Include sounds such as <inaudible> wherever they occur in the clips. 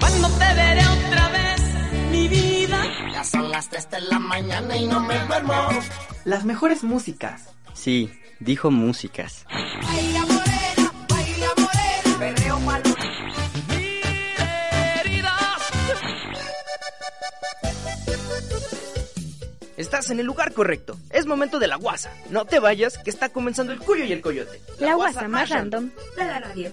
Cuando te veré otra vez, mi vida. Ya son las 3 de la mañana y no me duermo. Las mejores músicas. Sí, dijo músicas. Baila morena, baila morena. Perreo malo. Estás en el lugar correcto. Es momento de la guasa. No te vayas, que está comenzando el cuyo y el coyote. La guasa más random de la radio.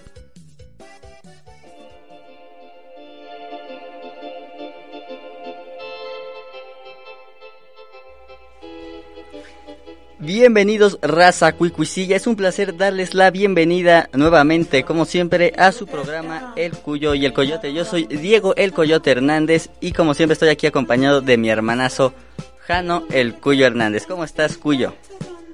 Bienvenidos raza cuicuisilla, es un placer darles la bienvenida nuevamente, como siempre, a su programa El Cuyo y el Coyote. Yo soy Diego El Coyote Hernández y como siempre estoy aquí acompañado de mi hermanazo Jano El Cuyo Hernández. ¿Cómo estás, Cuyo?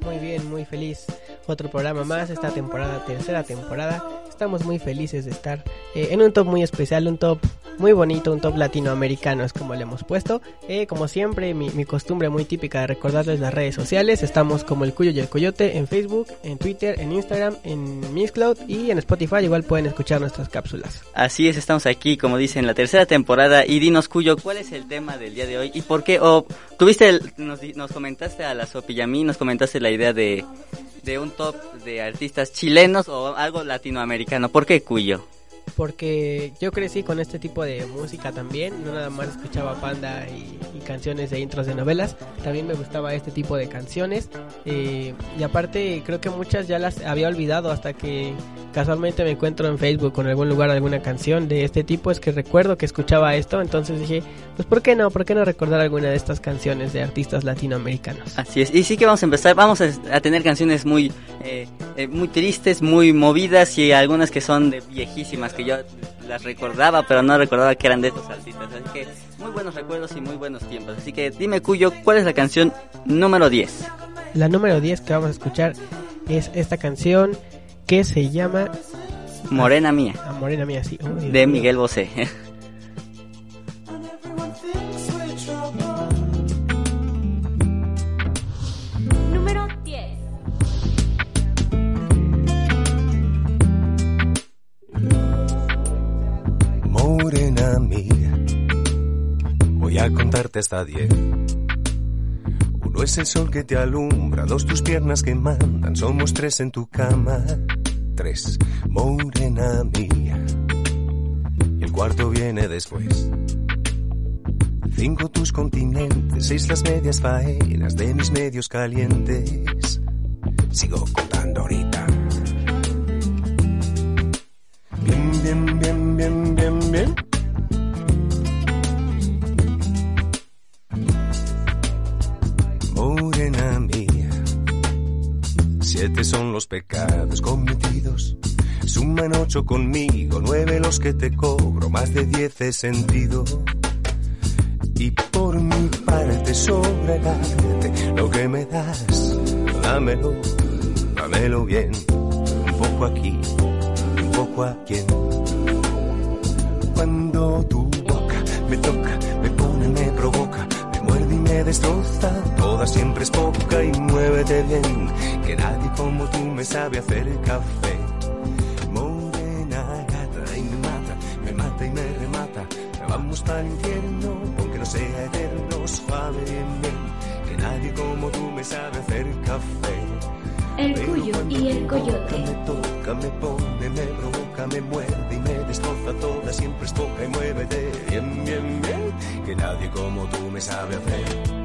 Muy bien, muy feliz. Otro programa más, esta temporada, tercera temporada. Estamos muy felices de estar eh, en un top muy especial, un top muy bonito, un top latinoamericano es como le hemos puesto. Eh, como siempre, mi, costumbre muy típica de recordarles las redes sociales. Estamos como el Cuyo y el Coyote en Facebook, en Twitter, en Instagram, en Mixcloud y en Spotify. Igual pueden escuchar nuestras cápsulas. Así es, estamos aquí, como dicen, la tercera temporada. Y dinos, Cuyo, ¿cuál es el tema del día de hoy? ¿Y por qué? O tuviste, el, nos, nos comentaste a la Sopi y a mí, nos comentaste la idea de, de un top de artistas chilenos o algo latinoamericano. ¿Por qué Cuyo? porque yo crecí con este tipo de música también, no nada más escuchaba Panda y, canciones de intros de novelas, también me gustaba este tipo de canciones. Eh, y aparte creo que muchas ya las había olvidado hasta que casualmente me encuentro en Facebook con algún lugar alguna canción de este tipo, es que recuerdo que escuchaba esto, entonces dije, pues ¿por qué no? ¿Por qué no recordar alguna de estas canciones de artistas latinoamericanos? Así es, y sí que vamos a empezar, vamos a, a tener canciones muy, eh, eh, muy tristes, muy movidas y algunas que son de viejísimas que yo las recordaba, pero no recordaba que eran de estos artistas. Así que muy buenos recuerdos y muy buenos tiempos. Así que dime, Cuyo, ¿cuál es la canción número 10? La número 10 que vamos a escuchar es esta canción que se llama Morena Mía. Ah, Morena Mía, sí. De Miguel Bosé. Contarte hasta diez. Uno es el sol que te alumbra, dos tus piernas que mandan, somos tres en tu cama. Tres, morena mía. Y el cuarto viene después. Cinco tus continentes, seis las medias faenas de mis medios calientes. Sigo contando ahorita. Conmigo, nueve los que te cobro, más de diez he sentido. Y por mi parte sobra lo que me das, dámelo, dámelo bien, un poco aquí, un poco a quien. Cuando tu boca me toca, me pone, me provoca, me muerde y me destroza, toda siempre es poca y muévete bien, que nadie como tú me sabe hacer café. El infierno, aunque no sea eterno, suave bien, bien, que nadie como tú me sabe hacer café. El cuyo y el coyote. Me toca, me pone, me provoca, me muerde y me destroza toda, siempre es poca y muévete bien, bien, bien, que nadie como tú me sabe hacer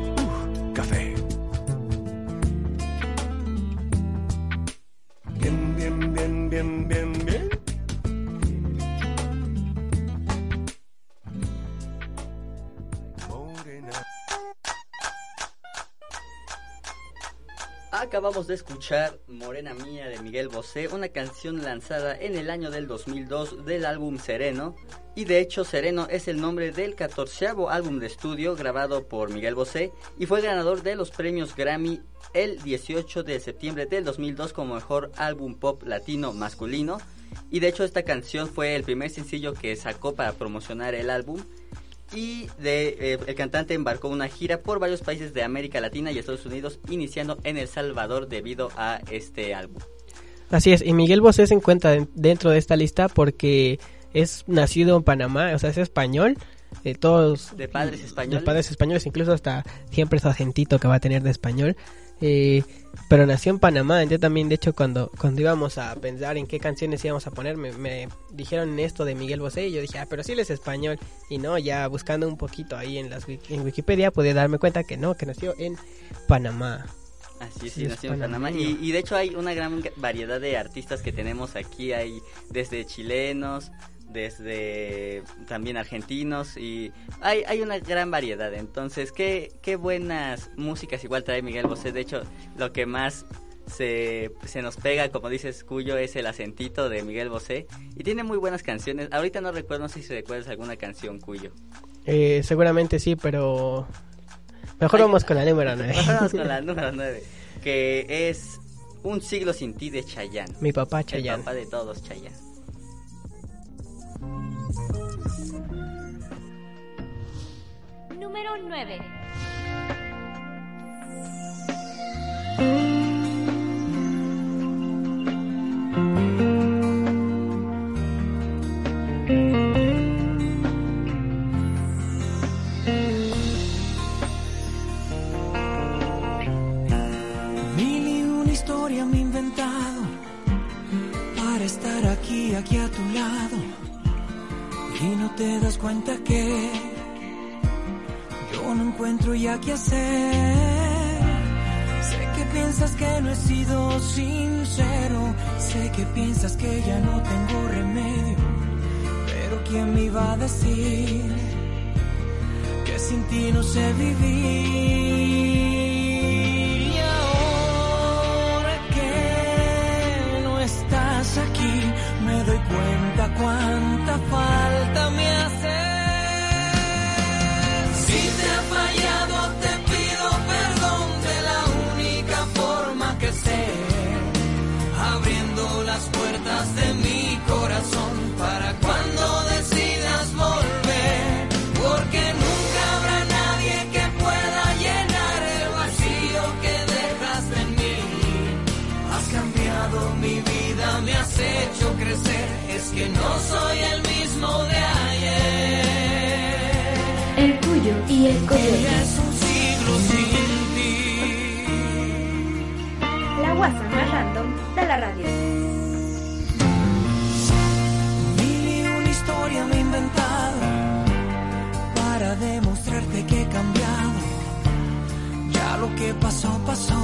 Acabamos de escuchar Morena Mía de Miguel Bosé, una canción lanzada en el año del 2002 del álbum Sereno. Y de hecho Sereno es el nombre del catorceavo álbum de estudio grabado por Miguel Bosé y fue ganador de los premios Grammy el 18 de septiembre del 2002 como mejor álbum pop latino masculino. Y de hecho esta canción fue el primer sencillo que sacó para promocionar el álbum y de, eh, el cantante embarcó una gira por varios países de América Latina y Estados Unidos, iniciando en El Salvador debido a este álbum. Así es, y Miguel Bosé se encuentra dentro de esta lista porque es nacido en Panamá, o sea, es español. eh, todos De padres españoles. de padres españoles, incluso hasta siempre su acentito que va a tener de español. Eh, pero nació en Panamá, yo también, de hecho, cuando, cuando íbamos a pensar en qué canciones íbamos a poner, me, me dijeron esto de Miguel Bosé y yo dije, ah, pero sí él es español. Y no, ya buscando un poquito ahí en, las, en Wikipedia pude darme cuenta que no, que nació en Panamá. Así es, Sí, nació en Panamá. Y, y de hecho hay una gran variedad de artistas que tenemos aquí. Hay desde chilenos, desde también argentinos y hay, hay una gran variedad. Entonces, qué, qué buenas músicas igual trae Miguel Bosé. De hecho, lo que más se, se nos pega, como dices, Cuyo, es el acentito de Miguel Bosé. Y tiene muy buenas canciones. Ahorita no recuerdo no sé si recuerdas alguna canción, Cuyo. Eh, seguramente sí, pero mejor Ay, vamos con la número 9. Vamos con la <laughs> número 9, que es Un siglo sin ti de Chayanne. Mi papá El Chayanne. papá de todos, Chayanne. Estar aquí, aquí a tu lado. Y no te das cuenta que no encuentro ya qué hacer. Sé que piensas que no he sido sincero. Sé que piensas que ya no tengo remedio. Pero ¿quién me iba a decir que sin ti no sé vivir? Que no soy el mismo de ayer. El Cuyo y el Coyote. Es un siglo sin ti. La guasa más random de la radio. Mil y una historia me he inventado para demostrarte que he cambiado. Ya lo que pasó, pasó.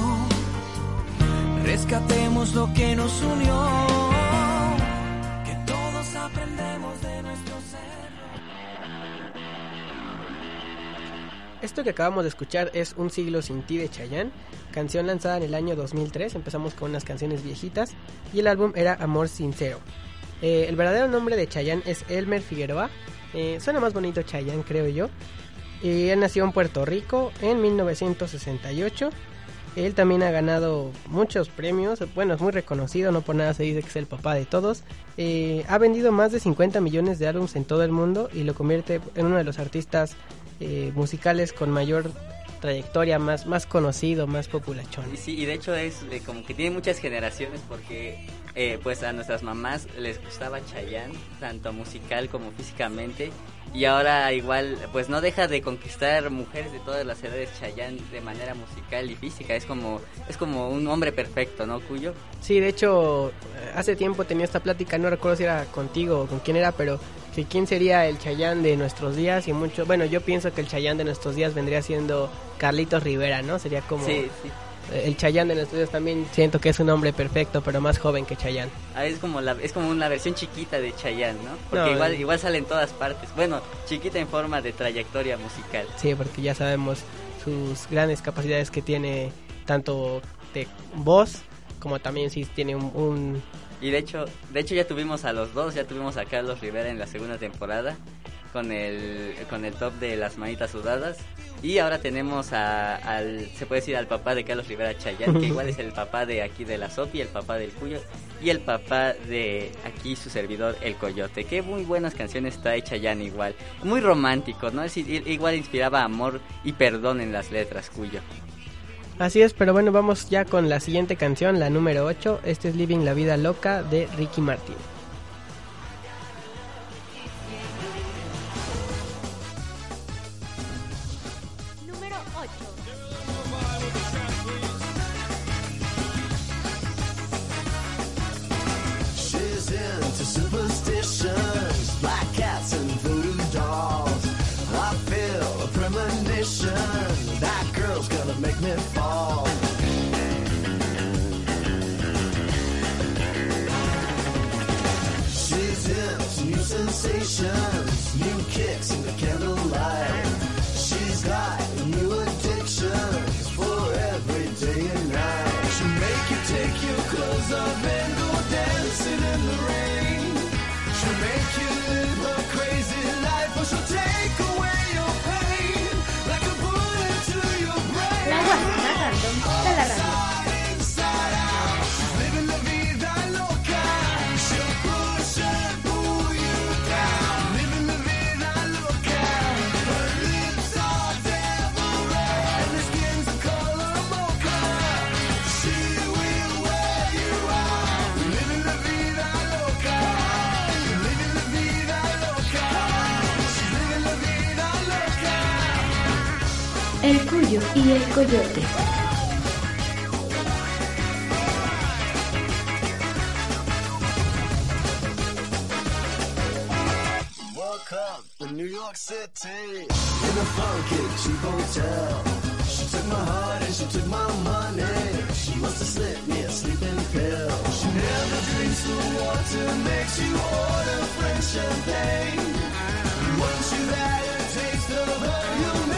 Rescatemos lo que nos unió. Esto que acabamos de escuchar es Un siglo sin ti de Chayanne, canción lanzada en el año 2003. Empezamos con unas canciones viejitas y el álbum era Amor Sincero. Eh, el verdadero nombre de Chayanne es Elmer Figueroa. Eh, suena más bonito Chayanne, creo yo. Y él nació en Puerto Rico en 1968. Él también ha ganado muchos premios. Bueno, es muy reconocido, no por nada se dice que es el papá de todos. Eh, ha vendido más de 50 millones de álbumes en todo el mundo y lo convierte en uno de los artistas eh, musicales con mayor trayectoria, más, más conocido, más populachón. Y sí, y de hecho es eh, como que tiene muchas generaciones porque eh, pues a nuestras mamás les gustaba Chayanne, tanto musical como físicamente. Y ahora igual pues no deja de conquistar mujeres de todas las edades Chayanne de manera musical y física. Es como, es como un hombre perfecto, ¿no, Cuyo? Sí, de hecho, eh, hace tiempo tenía esta plática, no recuerdo si era contigo o con quién era, pero que quién sería el Chayán de nuestros días y mucho, bueno, yo pienso que el Chayán de nuestros días vendría siendo Carlitos Rivera, ¿no? Sería como Sí, sí. el Chayán de nuestros días también siento que es un hombre perfecto, pero más joven que Chayán. Ah, es como la, es como una versión chiquita de Chayanne, ¿no? Porque No, igual, eh. igual sale en todas partes. Bueno, chiquita en forma de trayectoria musical. Sí, porque ya sabemos sus grandes capacidades que tiene tanto de voz como también si tiene un, un Y de hecho, de hecho ya tuvimos a los dos, ya tuvimos a Carlos Rivera en la segunda temporada con el con el top de las manitas sudadas y ahora tenemos a, al se puede decir al papá de Carlos Rivera Chayán, que igual es el papá de aquí de la Sopi, el papá del Cuyo y el papá de aquí su servidor el Coyote. Qué muy buenas canciones trae Chayán igual, muy romántico, ¿no? Es, igual inspiraba amor y perdón en las letras Cuyo. Así es, pero bueno, vamos ya con la siguiente canción, la número 8. Este es Living la Vida Loca de Ricky Martin. Cuyo y el Coyote. New York City in a funky cheap hotel. She took my heart and she took my money. She must have slipped me a sleeping pill. She never drinks the water, makes you order French champagne. Once you've had a taste of her, you'll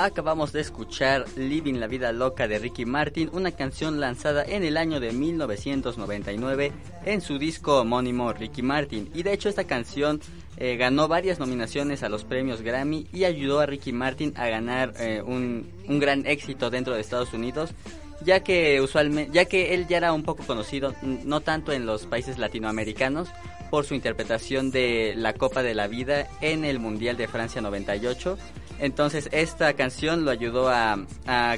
Acabamos de escuchar Living la Vida Loca de Ricky Martin, una canción lanzada en el año de 1999 en su disco homónimo Ricky Martin. Y de hecho esta canción eh, ganó varias nominaciones a los premios Grammy y ayudó a Ricky Martin a ganar eh, un, un gran éxito dentro de Estados Unidos ya que usualmente ya que él ya era un poco conocido no tanto en los países latinoamericanos por su interpretación de la Copa de la Vida en el Mundial de Francia 98 entonces esta canción lo ayudó a,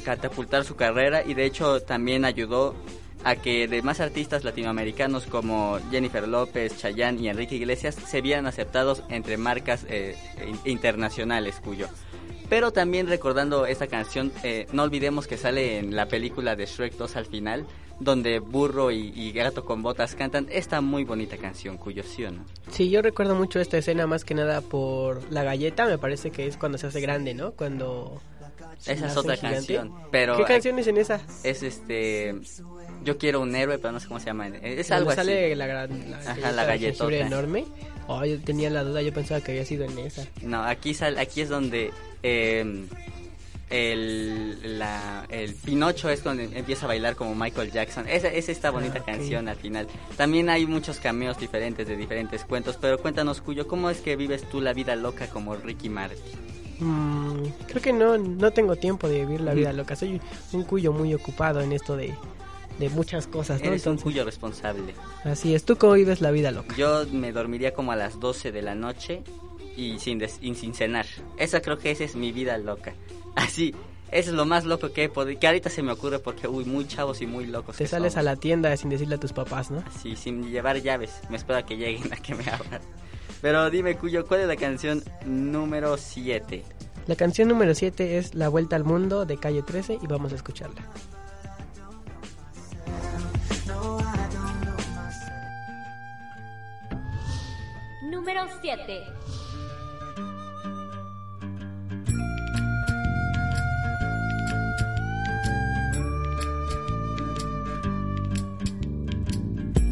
catapultar su carrera y de hecho también ayudó a que demás artistas latinoamericanos como Jennifer López, Chayanne y Enrique Iglesias se vieran aceptados entre marcas eh, in- internacionales cuyo. Pero también recordando esta canción, eh, no olvidemos que sale en la película de Shrek 2 al final, donde Burro y, y Gato con Botas cantan esta muy bonita canción, cuyo sí o no. Sí, yo recuerdo mucho esta escena más que nada por la galleta, me parece que es cuando se hace grande, ¿no? Cuando... Esa es otra canción, pero ¿Qué canción es en esa? es este... Yo quiero un héroe, pero no sé cómo se llama. Es Cuando algo sale así. la gran... La Ajá, galleta la galletota. enorme. Oh, yo tenía la duda, yo pensaba que había sido en esa. No, aquí sal, aquí es donde eh, el, la, el Pinocho es donde empieza a bailar como Michael Jackson. Esa es esta bonita Ah, canción al final. También hay muchos cameos diferentes de diferentes cuentos, pero cuéntanos, Cuyo, ¿cómo es que vives tú la vida loca como Ricky Martin? Mm, creo que no, no tengo tiempo de vivir la vida loca. Soy un cuyo muy ocupado en esto de, de muchas cosas, ¿no? Eres un Entonces, Cuyo responsable. así es. ¿Tú cómo vives la vida loca? Yo me dormiría como a las 12 de la noche y sin, des- y sin cenar. Esa creo que esa es mi vida loca. <laughs> Así, eso es lo más loco que he podido, que ahorita se me ocurre porque, uy, muy chavos y muy locos. Te sales a la tienda sin decirle a tus papás, ¿no? Sí, sin llevar llaves. Me espero a que lleguen a que me abran. Pero dime, Cuyo, ¿cuál es la canción número 7? La canción número 7 es La Vuelta al Mundo de Calle 13 y vamos a escucharla. Número 7.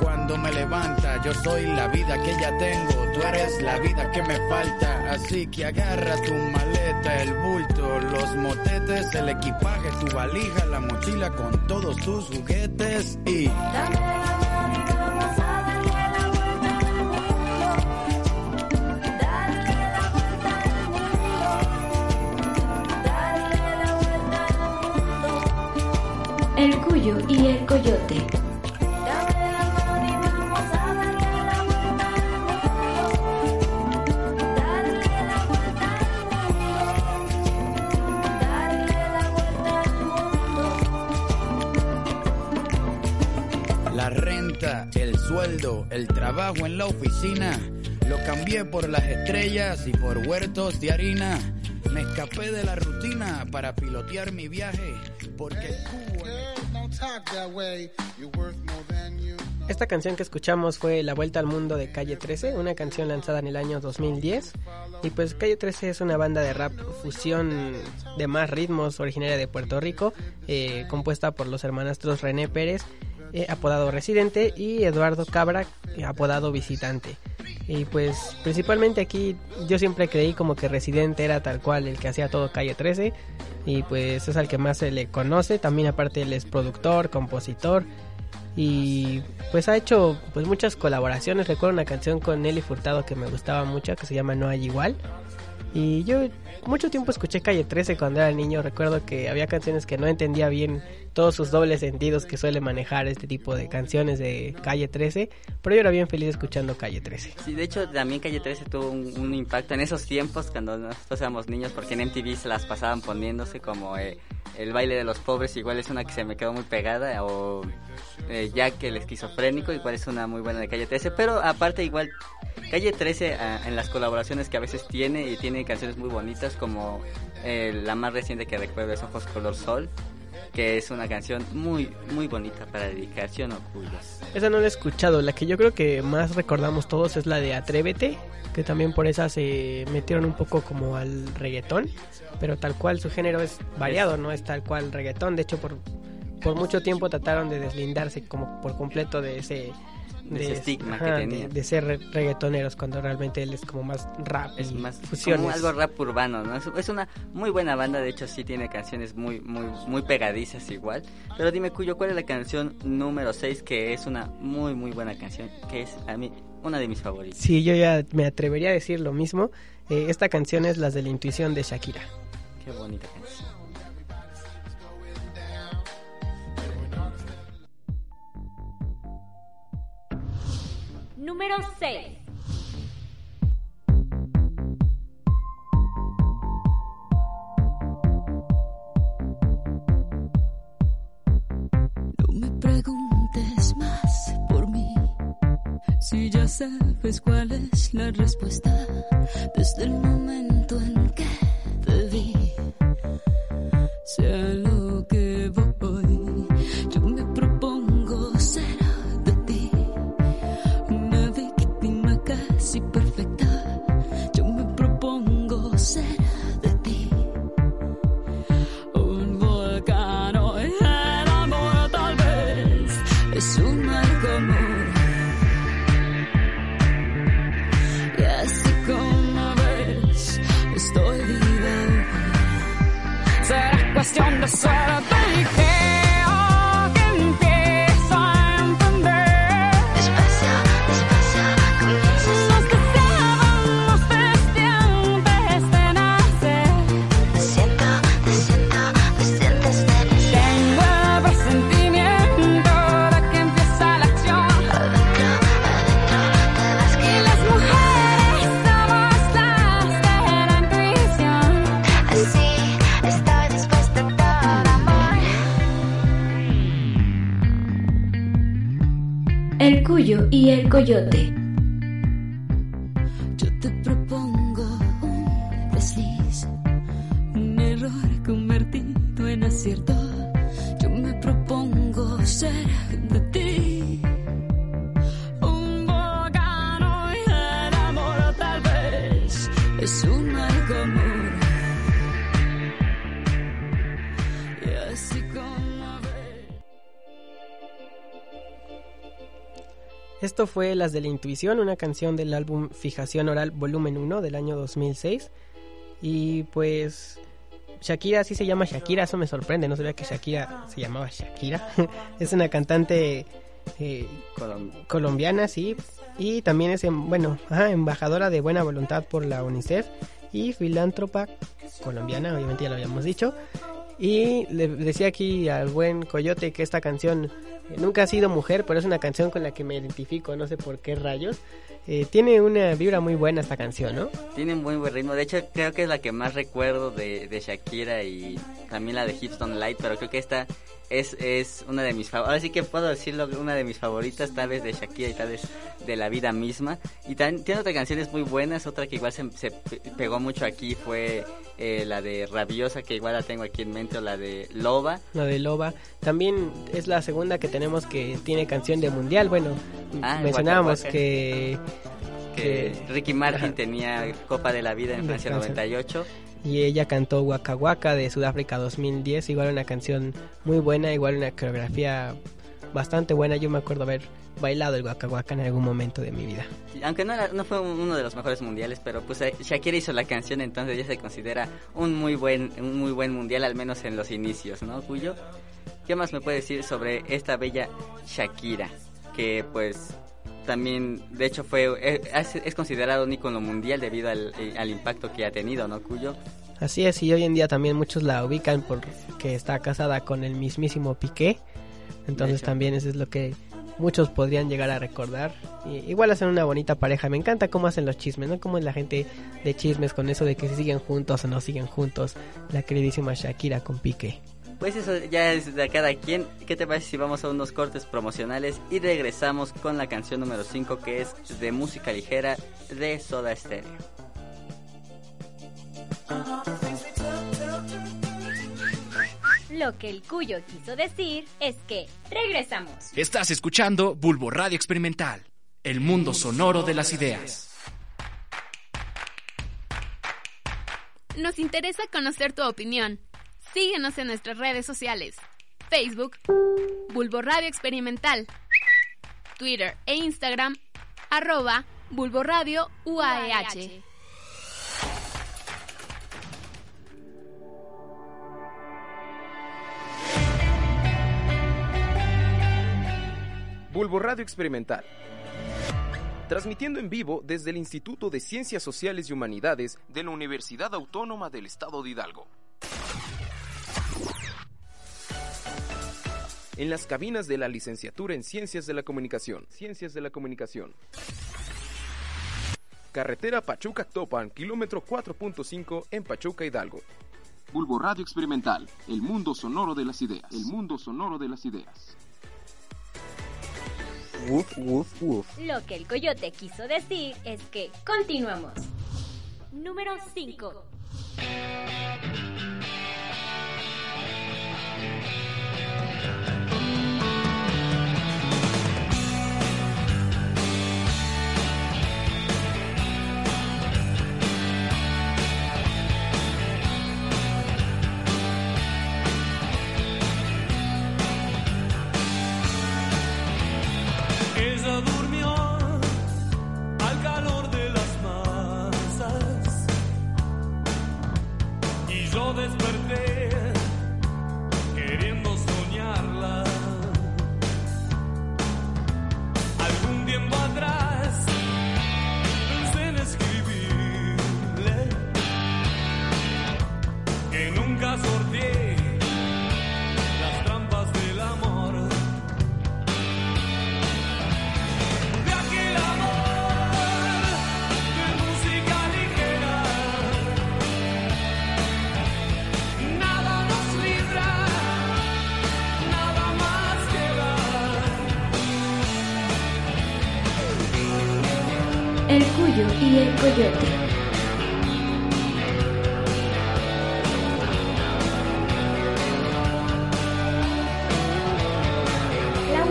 cuando me levanta. Yo soy la vida que ya tengo, tú eres la vida que me falta. Así que agarra tu maleta, el bulto, los motetes, el equipaje, tu valija, la mochila con todos tus juguetes y... El Cuyo y el Coyote. El trabajo en la oficina. Lo cambié por las estrellas y por huertos de harina. Me escapé de la rutina para pilotear mi viaje. Porque Esta canción que escuchamos fue La Vuelta al Mundo de Calle 13, una canción lanzada en el año 2010. Y pues Calle 13 es una banda de rap fusión de más ritmos originaria de Puerto Rico, eh, compuesta por los hermanastros René Pérez, eh, apodado Residente, y Eduardo Cabra, eh, apodado Visitante. Y pues principalmente aquí yo siempre creí como que Residente era tal cual el que hacía todo Calle 13 y pues es al que más se le conoce, también aparte él es productor, compositor y pues ha hecho pues muchas colaboraciones, recuerdo una canción con Nelly Furtado que me gustaba mucho que se llama No hay igual. Y yo mucho tiempo escuché Calle 13 cuando era niño, recuerdo que había canciones que no entendía bien todos sus dobles sentidos que suele manejar este tipo de canciones de Calle 13, pero yo era bien feliz escuchando Calle 13. Sí, de hecho también Calle 13 tuvo un, impacto en esos tiempos cuando nosotros éramos niños porque en MTV se las pasaban poniéndose como eh, el baile de los pobres, igual es una que se me quedó muy pegada, o eh, Jack el esquizofrénico, igual es una muy buena de Calle 13, pero aparte igual Calle 13 ah, en las colaboraciones que a veces tiene y tiene canciones muy bonitas como eh, la más reciente que recuerdo es Ojos Color Sol que es una canción muy muy bonita para dedicación o cuyos. Esa no la he escuchado, la que yo creo que más recordamos todos es la de Atrévete, que también por esa se metieron un poco como al reggaetón, pero tal cual su género es variado, no es tal cual reggaetón, de hecho por, por mucho tiempo trataron de deslindarse como por completo de ese De ese estigma que ajá, tenía. de, de ser re- reggaetoneros cuando realmente él es como más rap Es y más fusiones. como algo rap urbano, ¿no? Es, es una muy buena banda, de hecho sí tiene canciones muy muy muy pegadizas igual. Pero dime Cuyo, ¿cuál es la canción número 6 que es una muy muy buena canción, que es a mí una de mis favoritas? Sí, yo ya me atrevería a decir lo mismo. Eh, esta canción es Las de la Intuición de Shakira. Qué bonita canción. Número 6. No me preguntes más por mí. Si ya sabes cuál es la respuesta desde el momento en que te vi. Sea Coyote. Esto fue Las de la Intuición, una canción del álbum Fijación Oral Volumen 1 del año 2006. Y pues Shakira sí se llama Shakira, eso me sorprende, no sabía que Shakira se llamaba Shakira. <laughs> es una cantante eh, Colom- colombiana, sí, y también es, em- bueno, ajá, embajadora de buena voluntad por la UNICEF y filántropa colombiana, obviamente ya lo habíamos dicho. Y le decía aquí al buen Coyote que esta canción nunca ha sido mujer, pero es una canción con la que me identifico, no sé por qué rayos. Eh, tiene una vibra muy buena esta canción, ¿no? Tiene un muy buen ritmo. De hecho, creo que es la que más recuerdo de, de Shakira y también la de Houston Light. Pero creo que esta es, es una de mis favoritas. Ahora sí que puedo decirlo, una de mis favoritas, tal vez de Shakira y tal vez de la vida misma. Y también tiene otras canciones muy buenas. Otra que igual se, se pe- pegó mucho aquí fue eh, la de Rabiosa, que igual la tengo aquí en mente, o la de Loba. La de Loba. También es la segunda que tenemos que tiene canción de mundial. Bueno, Ah, mencionábamos que, Ricky Martin tenía Copa de la Vida en Francia Francia. 98. y ella cantó Waka Waka de Sudáfrica 2010. Igual una canción muy buena, igual una coreografía bastante buena. Yo me acuerdo haber bailado el Waka Waka en algún momento de mi vida. Aunque no, era- no fue uno de los mejores mundiales, pero pues eh, Shakira hizo la canción, entonces ya se considera un muy buen un muy buen mundial, al menos en los inicios, ¿no, Cuyo? ¿Qué más me puede decir sobre esta bella Shakira? Que pues también, de hecho, fue eh, es, es considerado un ícono mundial debido al, eh, al impacto que ha tenido, ¿no, Cuyo? Así es, y hoy en día también muchos la ubican porque está casada con el mismísimo Piqué. Entonces también eso es lo que muchos podrían llegar a recordar. Y, igual hacen una bonita pareja. Me encanta cómo hacen los chismes, ¿no? Cómo es la gente de chismes con eso de que si siguen juntos o no siguen juntos. La queridísima Shakira con Piqué. Pues eso ya es de cada quien. ¿Qué te parece si vamos a unos cortes promocionales y regresamos con la canción número 5 que es de música ligera de Soda Stereo? Lo que el cuyo quiso decir es que regresamos. Estás escuchando Bulbo Radio Experimental, el mundo sonoro de las ideas. Nos interesa conocer tu opinión. Síguenos en nuestras redes sociales. Facebook, Bulbo Radio Experimental. Twitter e Instagram, arroba Bulbo Radio UAEH. Bulbo Radio Experimental. Transmitiendo en vivo desde el Instituto de Ciencias Sociales y Humanidades de la Universidad Autónoma del Estado de Hidalgo. En las cabinas de la licenciatura en Ciencias de la Comunicación. Ciencias de la Comunicación. Carretera Pachuca-Actopan, kilómetro 4.5 en Pachuca, Hidalgo. Bulbo Radio Experimental, el mundo sonoro de las ideas. El mundo sonoro de las ideas. Woof, woof, woof. Lo que el coyote quiso decir es que continuamos. Número 5.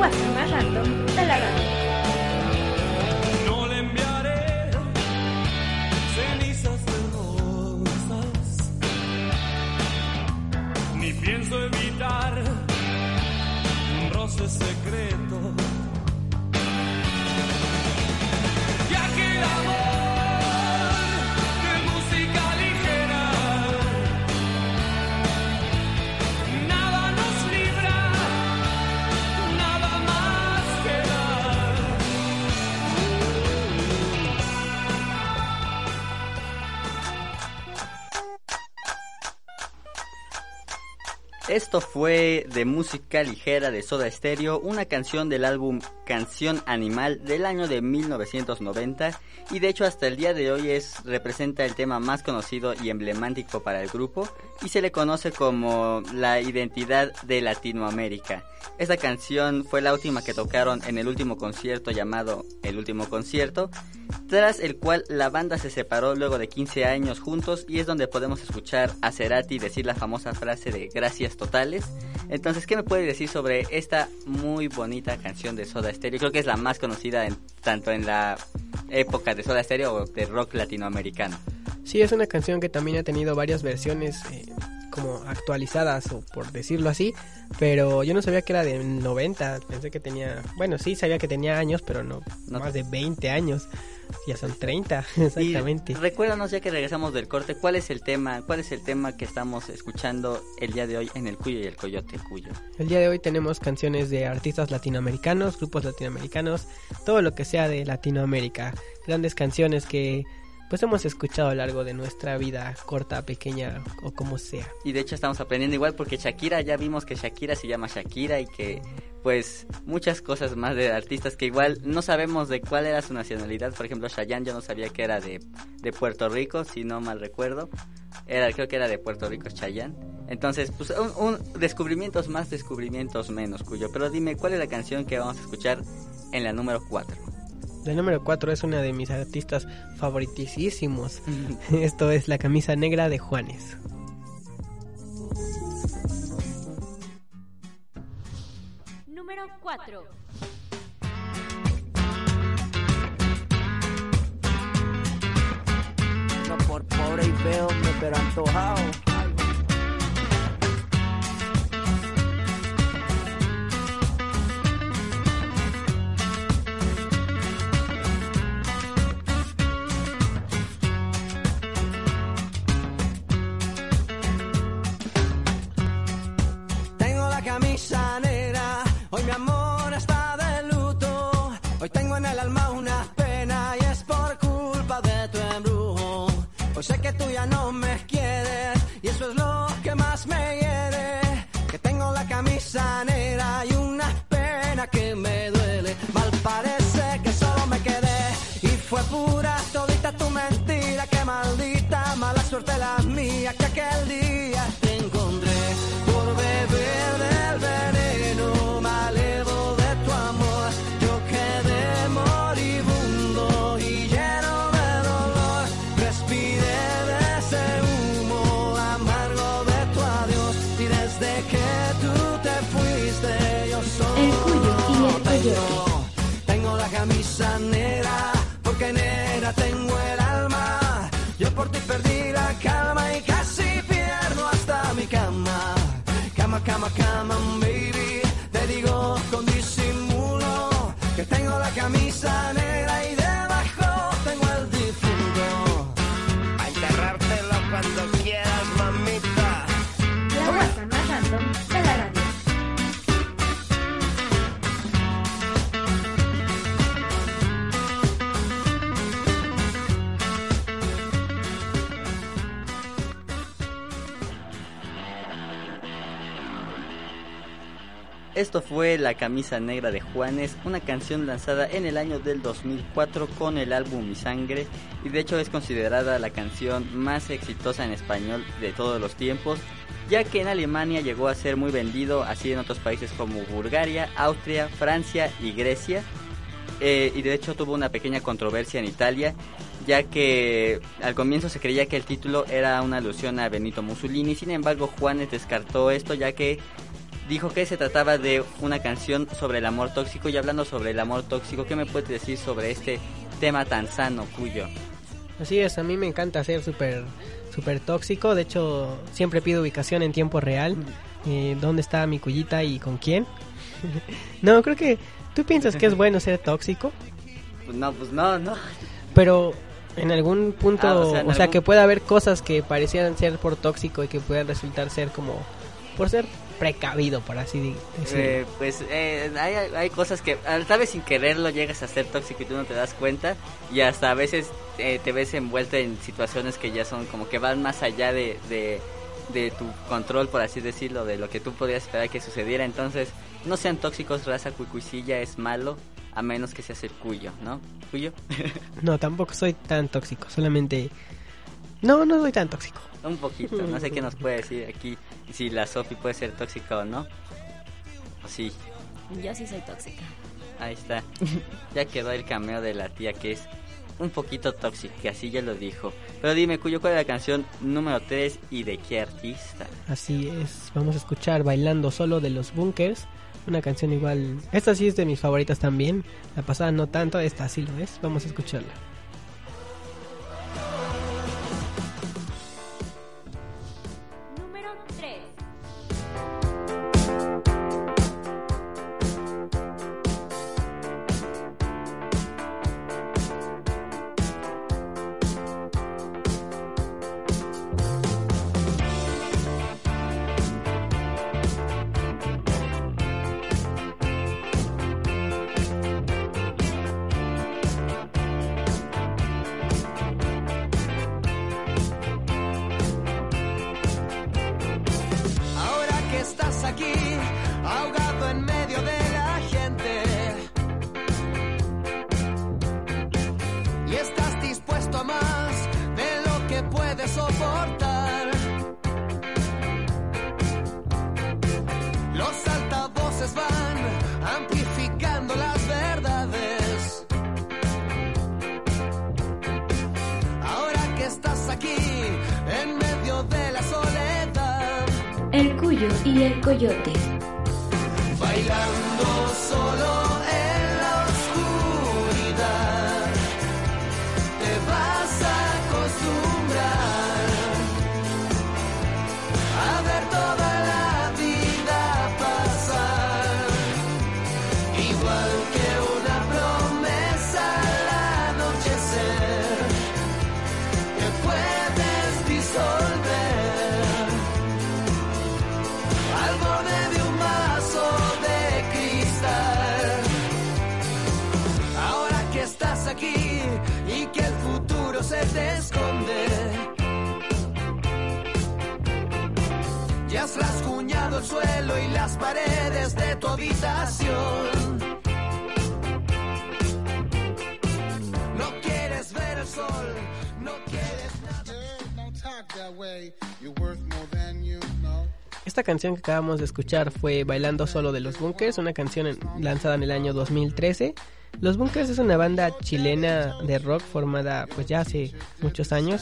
La guasa más random de la radio. Esto fue de música ligera de Soda Stereo, una canción del álbum Canción Animal del año de 1990 y de hecho hasta el día de hoy es representa el tema más conocido y emblemático para el grupo y se le conoce como la identidad de Latinoamérica. Esta canción fue la última que tocaron en el último concierto llamado El último concierto, tras el cual la banda se separó luego de 15 años juntos y es donde podemos escuchar a Cerati decir la famosa frase de gracias Entonces, ¿qué me puede decir sobre esta muy bonita canción de Soda Stereo? Creo que es la más conocida en, tanto en la época de Soda Stereo o de rock latinoamericano. Sí, es una canción que también ha tenido varias versiones eh, como actualizadas, o por decirlo así, pero yo no sabía que era de 90, pensé que tenía, bueno, sí sabía que tenía años, pero no, No. más de 20 años, ya son 30, <laughs> exactamente. Y recuérdanos ya que regresamos del corte, ¿cuál es el tema? ¿Cuál es el tema que estamos escuchando el día de hoy en el Cuyo y el Coyote Cuyo? El día de hoy tenemos canciones de artistas latinoamericanos, grupos latinoamericanos, todo lo que sea de Latinoamérica, grandes canciones que pues hemos escuchado a lo largo de nuestra vida corta, pequeña o como sea. Y de hecho estamos aprendiendo igual porque Shakira, ya vimos que Shakira se llama Shakira y que pues muchas cosas más de artistas que igual no sabemos de cuál era su nacionalidad. Por ejemplo, Chayanne yo no sabía que era de, de Puerto Rico, si no mal recuerdo. Era, creo que era de Puerto Rico Chayanne. Entonces, pues un, un descubrimientos más, descubrimientos menos, cuyo. Pero dime, ¿cuál es la canción que vamos a escuchar en la número 4? La número 4 es una de mis artistas favoritísimos. <laughs> Esto es La camisa negra de Juanes. Número 4. No por pobre y feo, pero antojado. Cama, baby. Te digo con disimulo que tengo la camisa negra Esto fue La camisa negra de Juanes, una canción lanzada en el año del 2004 con el álbum Mi Sangre y de hecho es considerada la canción más exitosa en español de todos los tiempos, ya que en Alemania llegó a ser muy vendido, así en otros países como Bulgaria, Austria, Francia y Grecia. Eh, y de hecho tuvo una pequeña controversia en Italia, ya que al comienzo se creía que el título era una alusión a Benito Mussolini, sin embargo Juanes descartó esto ya que dijo que se trataba de una canción sobre el amor tóxico y hablando sobre el amor tóxico, ¿qué me puedes decir sobre este tema tan sano cuyo? Así es, a mí me encanta ser súper súper tóxico. De hecho, siempre pido ubicación en tiempo real. Eh, ¿Dónde está mi cuyita y con quién? <laughs> no, creo que tú piensas que es <laughs> bueno ser tóxico, Pues no, pues no, no. pero en algún punto, Ah, o o sea, algún- que pueda haber cosas que parecieran ser por tóxico y que puedan resultar ser como por ser precavido, por así decirlo. Eh, pues eh, hay, hay cosas que tal vez sin quererlo llegas a ser tóxico y tú no te das cuenta y hasta a veces eh, te ves envuelta en situaciones que ya son como que van más allá de, de, de tu control, por así decirlo, de lo que tú podías esperar que sucediera. Entonces, no sean tóxicos, raza cuicuicilla es malo, a menos que seas el cuyo, ¿no? ¿Cuyo? <laughs> No, tampoco soy tan tóxico, solamente... No, no soy tan tóxico. Un poquito, no sé qué nos puede decir aquí, si la Sofi puede ser tóxica o no. O sí, Yo sí soy tóxica. ahí está. Ya quedó el cameo de la tía que es un poquito tóxica, así ya lo dijo. Pero dime, Cuyo, ¿cuál es la canción número 3 y de qué artista? Así es, vamos a escuchar Bailando Solo de los Bunkers. Una canción igual... Esta sí es de mis favoritas también. La pasada no tanto, esta sí lo es. Vamos a escucharla. Cuyo y el suelo y las paredes de tu habitación. No quieres ver el sol, no quieres Esta canción que acabamos de escuchar fue Bailando Solo de los Bunkers, una canción en- lanzada en el año 2013. Los Bunkers es una banda chilena de rock formada pues ya hace muchos años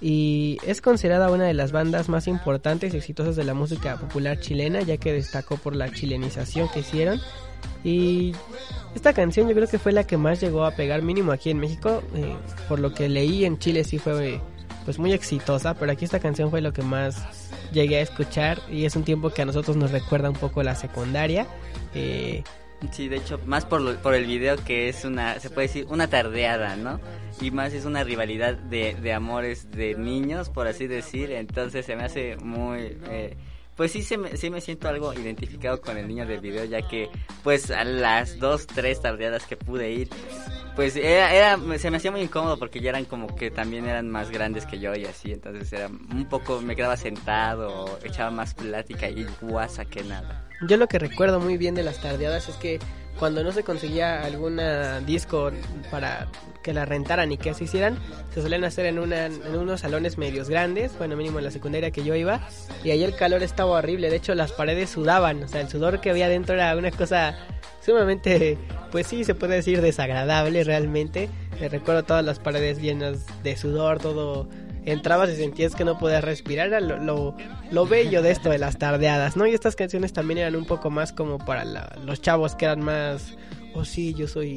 y es considerada una de las bandas más importantes y exitosas de la música popular chilena ya que destacó por la chilenización que hicieron. Y esta canción yo creo que fue la que más llegó a pegar mínimo aquí en México eh, por lo que leí en Chile sí fue pues muy exitosa pero aquí esta canción fue lo que más llegué a escuchar y es un tiempo que a nosotros nos recuerda un poco la secundaria eh, Sí, de hecho, más por, lo- por el video que es una, se puede decir, una tardeada, ¿no? Y más es una rivalidad de, de amores de niños, por así decir, entonces se me hace muy... eh, pues sí, se me, sí me siento algo identificado con el niño del video, ya que pues a las dos, tres tardeadas que pude ir, pues era, era, se me hacía muy incómodo porque ya eran como que también eran más grandes que yo y así, entonces era un poco, me quedaba sentado, echaba más plática y guasa que nada. Yo lo que recuerdo muy bien de las tardeadas es que cuando no se conseguía alguna disco para que la rentaran y que se hicieran, se solían hacer en, unos salones medios grandes, bueno, mínimo en la secundaria que yo iba, y ahí el calor estaba horrible, de hecho las paredes sudaban, o sea, el sudor que había dentro era una cosa sumamente, pues sí, se puede decir desagradable realmente. Me recuerdo todas las paredes llenas de sudor, todo entrabas y sentías que no podías respirar, era lo, lo, lo bello de esto de las tardeadas, ¿no? Y estas canciones también eran un poco más como para la- los chavos que eran más, oh sí, yo soy,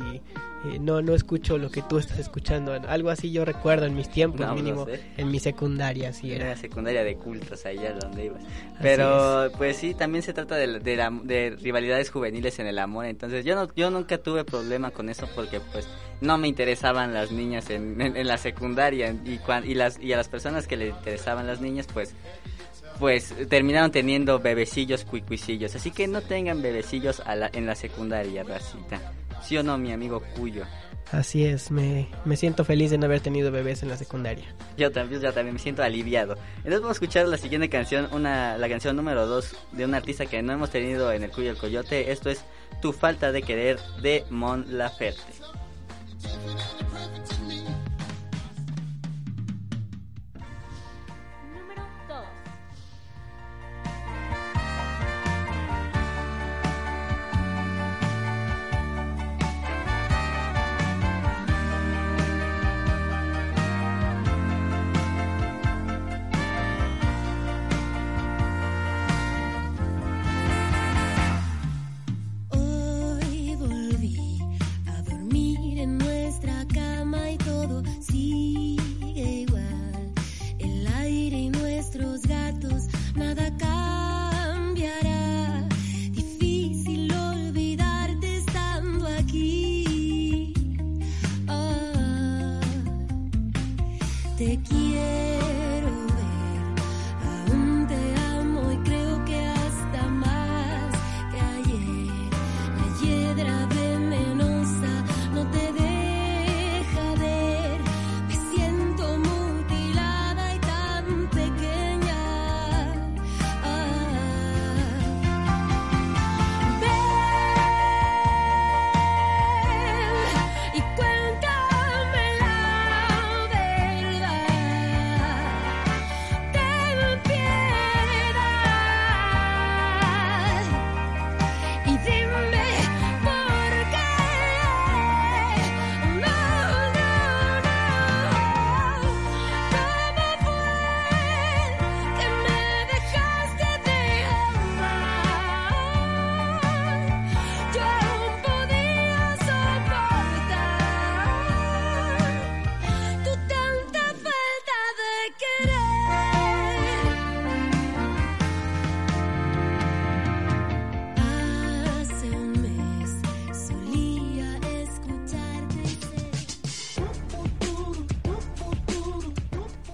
eh, no, no escucho lo que tú estás escuchando, algo así yo recuerdo en mis tiempos, No, no mínimo sé. en mi secundaria, así Era secundaria de cultos, allá donde ibas. Pero, pues sí, también se trata de, de, la- de rivalidades juveniles en el amor. Entonces, yo no yo nunca tuve problema con eso porque, pues, no me interesaban las niñas en, en, en la secundaria. Y, cuan- y, las, y a las personas que le interesaban las niñas, pues, pues terminaron teniendo bebecillos cuicuicillos. Así que no tengan bebecillos a la- en la secundaria, racita. ¿Sí o no, mi amigo Cuyo? Así es, me, me siento feliz de no haber tenido bebés en la secundaria. Yo también, yo también me siento aliviado. Entonces vamos a escuchar la siguiente canción, una, la canción número 2 de un artista que no hemos tenido en el Cuyo el Coyote. Esto es Tu falta de querer de Mon Laferte.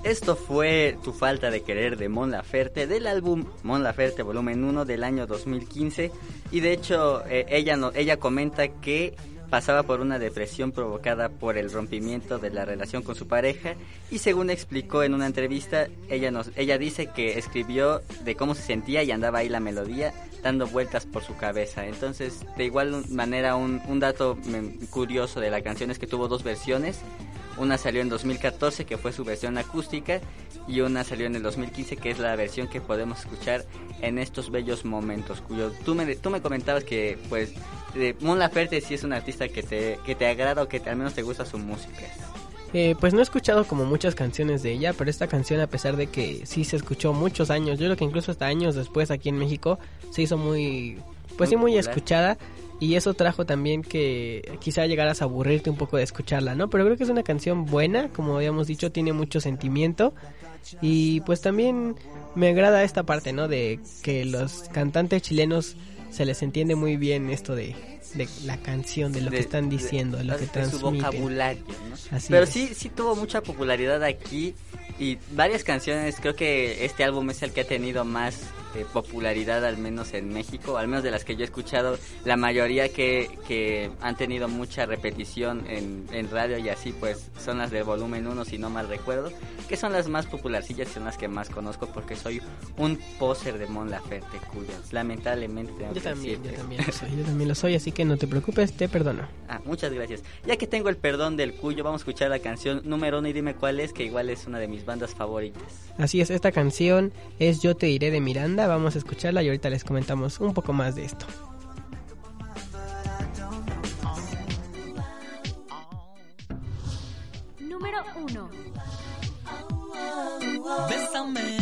Esto fue Tu falta de querer de Mon Laferte del álbum Mon Laferte volumen 1 del año 2015 y de hecho eh, ella no, ella comenta que pasaba por una depresión provocada por el rompimiento de la relación con su pareja y según explicó en una entrevista ella nos ella dice que escribió de cómo se sentía y andaba ahí la melodía dando vueltas por su cabeza entonces de igual manera un, un dato mm, curioso de la canción es que tuvo dos versiones una salió en 2014 que fue su versión acústica y una salió en el 2015 que es la versión que podemos escuchar en estos bellos momentos. Cuyo tú me tú me comentabas que pues eh, Mon Laferte sí es un artista que te que te agrada o que te- al menos te gusta su música. Eh, pues no he escuchado como muchas canciones de ella, pero esta canción a pesar de que sí se escuchó muchos años, yo creo que incluso hasta años después aquí en México se hizo muy, pues sí Muy muy popular. escuchada y eso trajo también que quizá llegaras a aburrirte un poco de escucharla, ¿no? Pero creo que es una canción buena, como habíamos dicho, tiene mucho sentimiento y pues también me agrada esta parte, ¿no? De que los cantantes chilenos se les entiende muy bien esto de, de la canción, de lo que de- están de- diciendo, de lo que de su transmiten. vocabulario, ¿no? Así Pero es. sí, sí tuvo mucha popularidad aquí y varias canciones. Creo que este álbum es el que ha tenido más eh, popularidad, al menos en México, al menos de las que yo he escuchado. La mayoría que, que han tenido mucha repetición en, en radio y así, pues son las de volumen 1, si no mal recuerdo, que son las más popularcillas son las que más conozco porque soy un poser de Mon Laferte, cuyo lamentablemente tengo Yo que también, yo también lo soy, yo también lo soy, así que no te preocupes, te perdono. Ah, muchas gracias. Ya que tengo el perdón del cuyo, vamos a escuchar la canción número uno y dime cuál es, que igual es una de mis bandas favoritas. Así es, esta canción es Yo te diré de Miranda, vamos a escucharla y ahorita les comentamos un poco más de esto. Número 1. Bésame,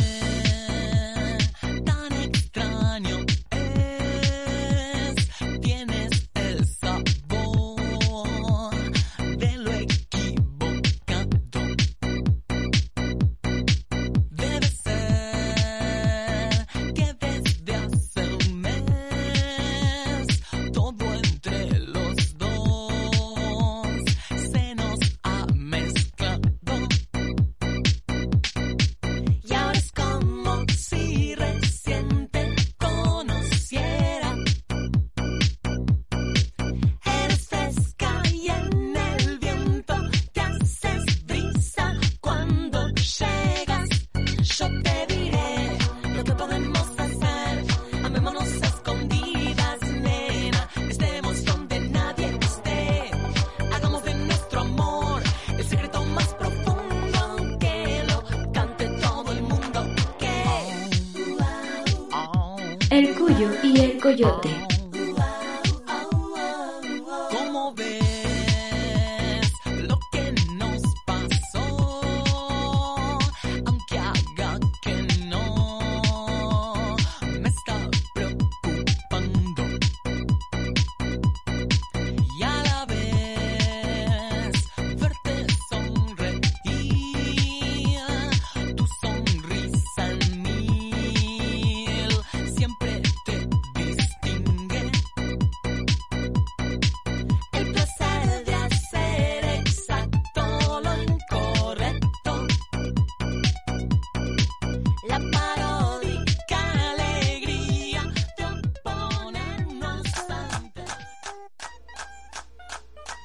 Coyote.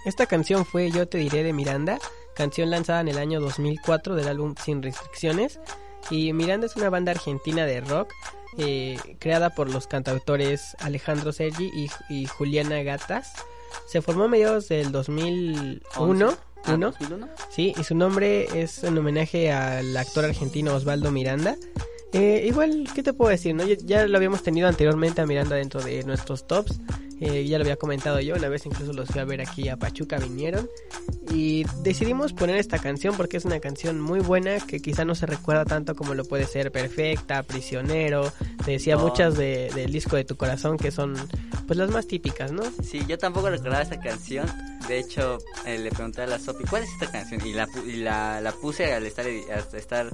Esta canción fue Yo te diré de Miranda, canción lanzada en el año 2004 del álbum Sin Restricciones. Y Miranda es una banda argentina de rock eh, creada por los cantautores Alejandro Sergi y, y Juliana Gatas. Se formó a mediados del 2001. Once. Ah, uno. 2001. Sí, y su nombre es en homenaje al actor argentino Osvaldo Miranda. Eh, igual, ¿qué te puedo decir? no? Ya, ya lo habíamos tenido anteriormente a Miranda dentro de nuestros tops. Eh, ya lo había comentado yo, una vez incluso los fui a ver aquí a Pachuca, vinieron. Y decidimos poner esta canción porque es una canción muy buena que quizá no se recuerda tanto como lo puede ser Perfecta, Prisionero. Te decía No. muchas de- del disco de tu corazón que son pues las más típicas, ¿no? Sí, yo tampoco recordaba esta canción. De hecho, eh, le pregunté a la Sopi, ¿cuál es esta canción? Y la, y la, la puse al estar, al estar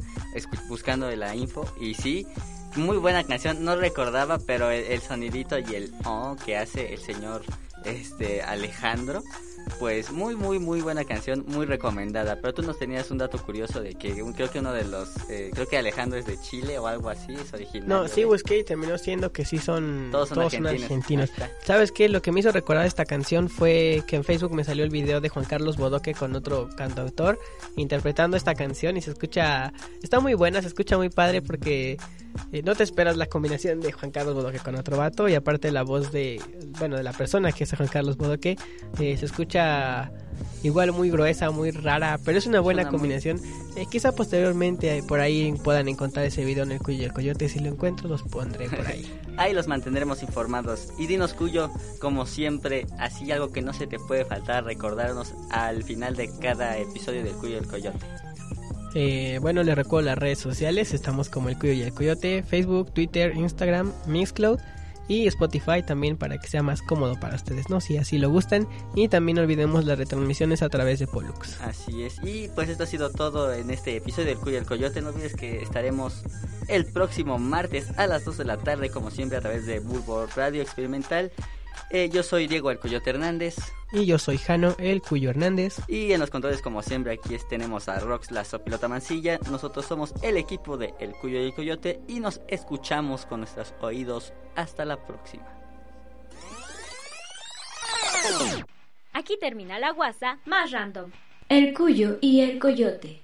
buscando la info. Y sí, muy buena canción. No recordaba, pero el, el sonidito y el oh que hace el señor este Alejandro. Pues muy, muy, muy buena canción, muy recomendada. Pero tú nos tenías un dato curioso de que un- creo que uno de los, eh, creo que Alejandro es de Chile o algo así, es original. No, sí busqué y terminó siendo que sí son Todos son son argentinos. argentinos. Ahí está. ¿Sabes qué? Lo que me hizo recordar esta canción fue que en Facebook me salió el video de Juan Carlos Bodoque con otro cantautor interpretando esta canción y se escucha, está muy buena, se escucha muy padre porque eh, no te esperas la combinación de Juan Carlos Bodoque con otro vato y aparte la voz de, bueno, de la persona que es Juan Carlos Bodoque eh, se escucha igual muy gruesa, muy rara, pero es una buena Suena muy- combinación. Eh, quizá posteriormente eh, por ahí puedan encontrar ese video en el Cuyo el Coyote, si lo encuentro los pondré por ahí. <laughs> Ahí los mantendremos informados. Y dinos Cuyo, como siempre, así algo que no se te puede faltar recordarnos al final de cada episodio del Cuyo y el Coyote. Eh, bueno, les recuerdo las redes sociales. Estamos como el Cuyo y el Coyote: Facebook, Twitter, Instagram, Mixcloud y Spotify también para que sea más cómodo para ustedes, ¿no? Si así lo gustan. Y también no olvidemos las retransmisiones a través de Pollux. Así es. Y pues esto ha sido todo en este episodio del Cuyo y el Coyote. No olvides que estaremos el próximo martes a las 2 de la tarde, como siempre, a través de Bulbo Radio Experimental. Eh, yo soy Diego el Coyote Hernández. Y yo soy Jano, el Cuyo Hernández. Y en los controles, como siempre, aquí es- tenemos a Rox, la sopilota mancilla. Nosotros somos el equipo de El Cuyo y el Coyote y nos escuchamos con nuestros oídos. Hasta la próxima. Aquí termina la guasa más random. El Cuyo y el Coyote.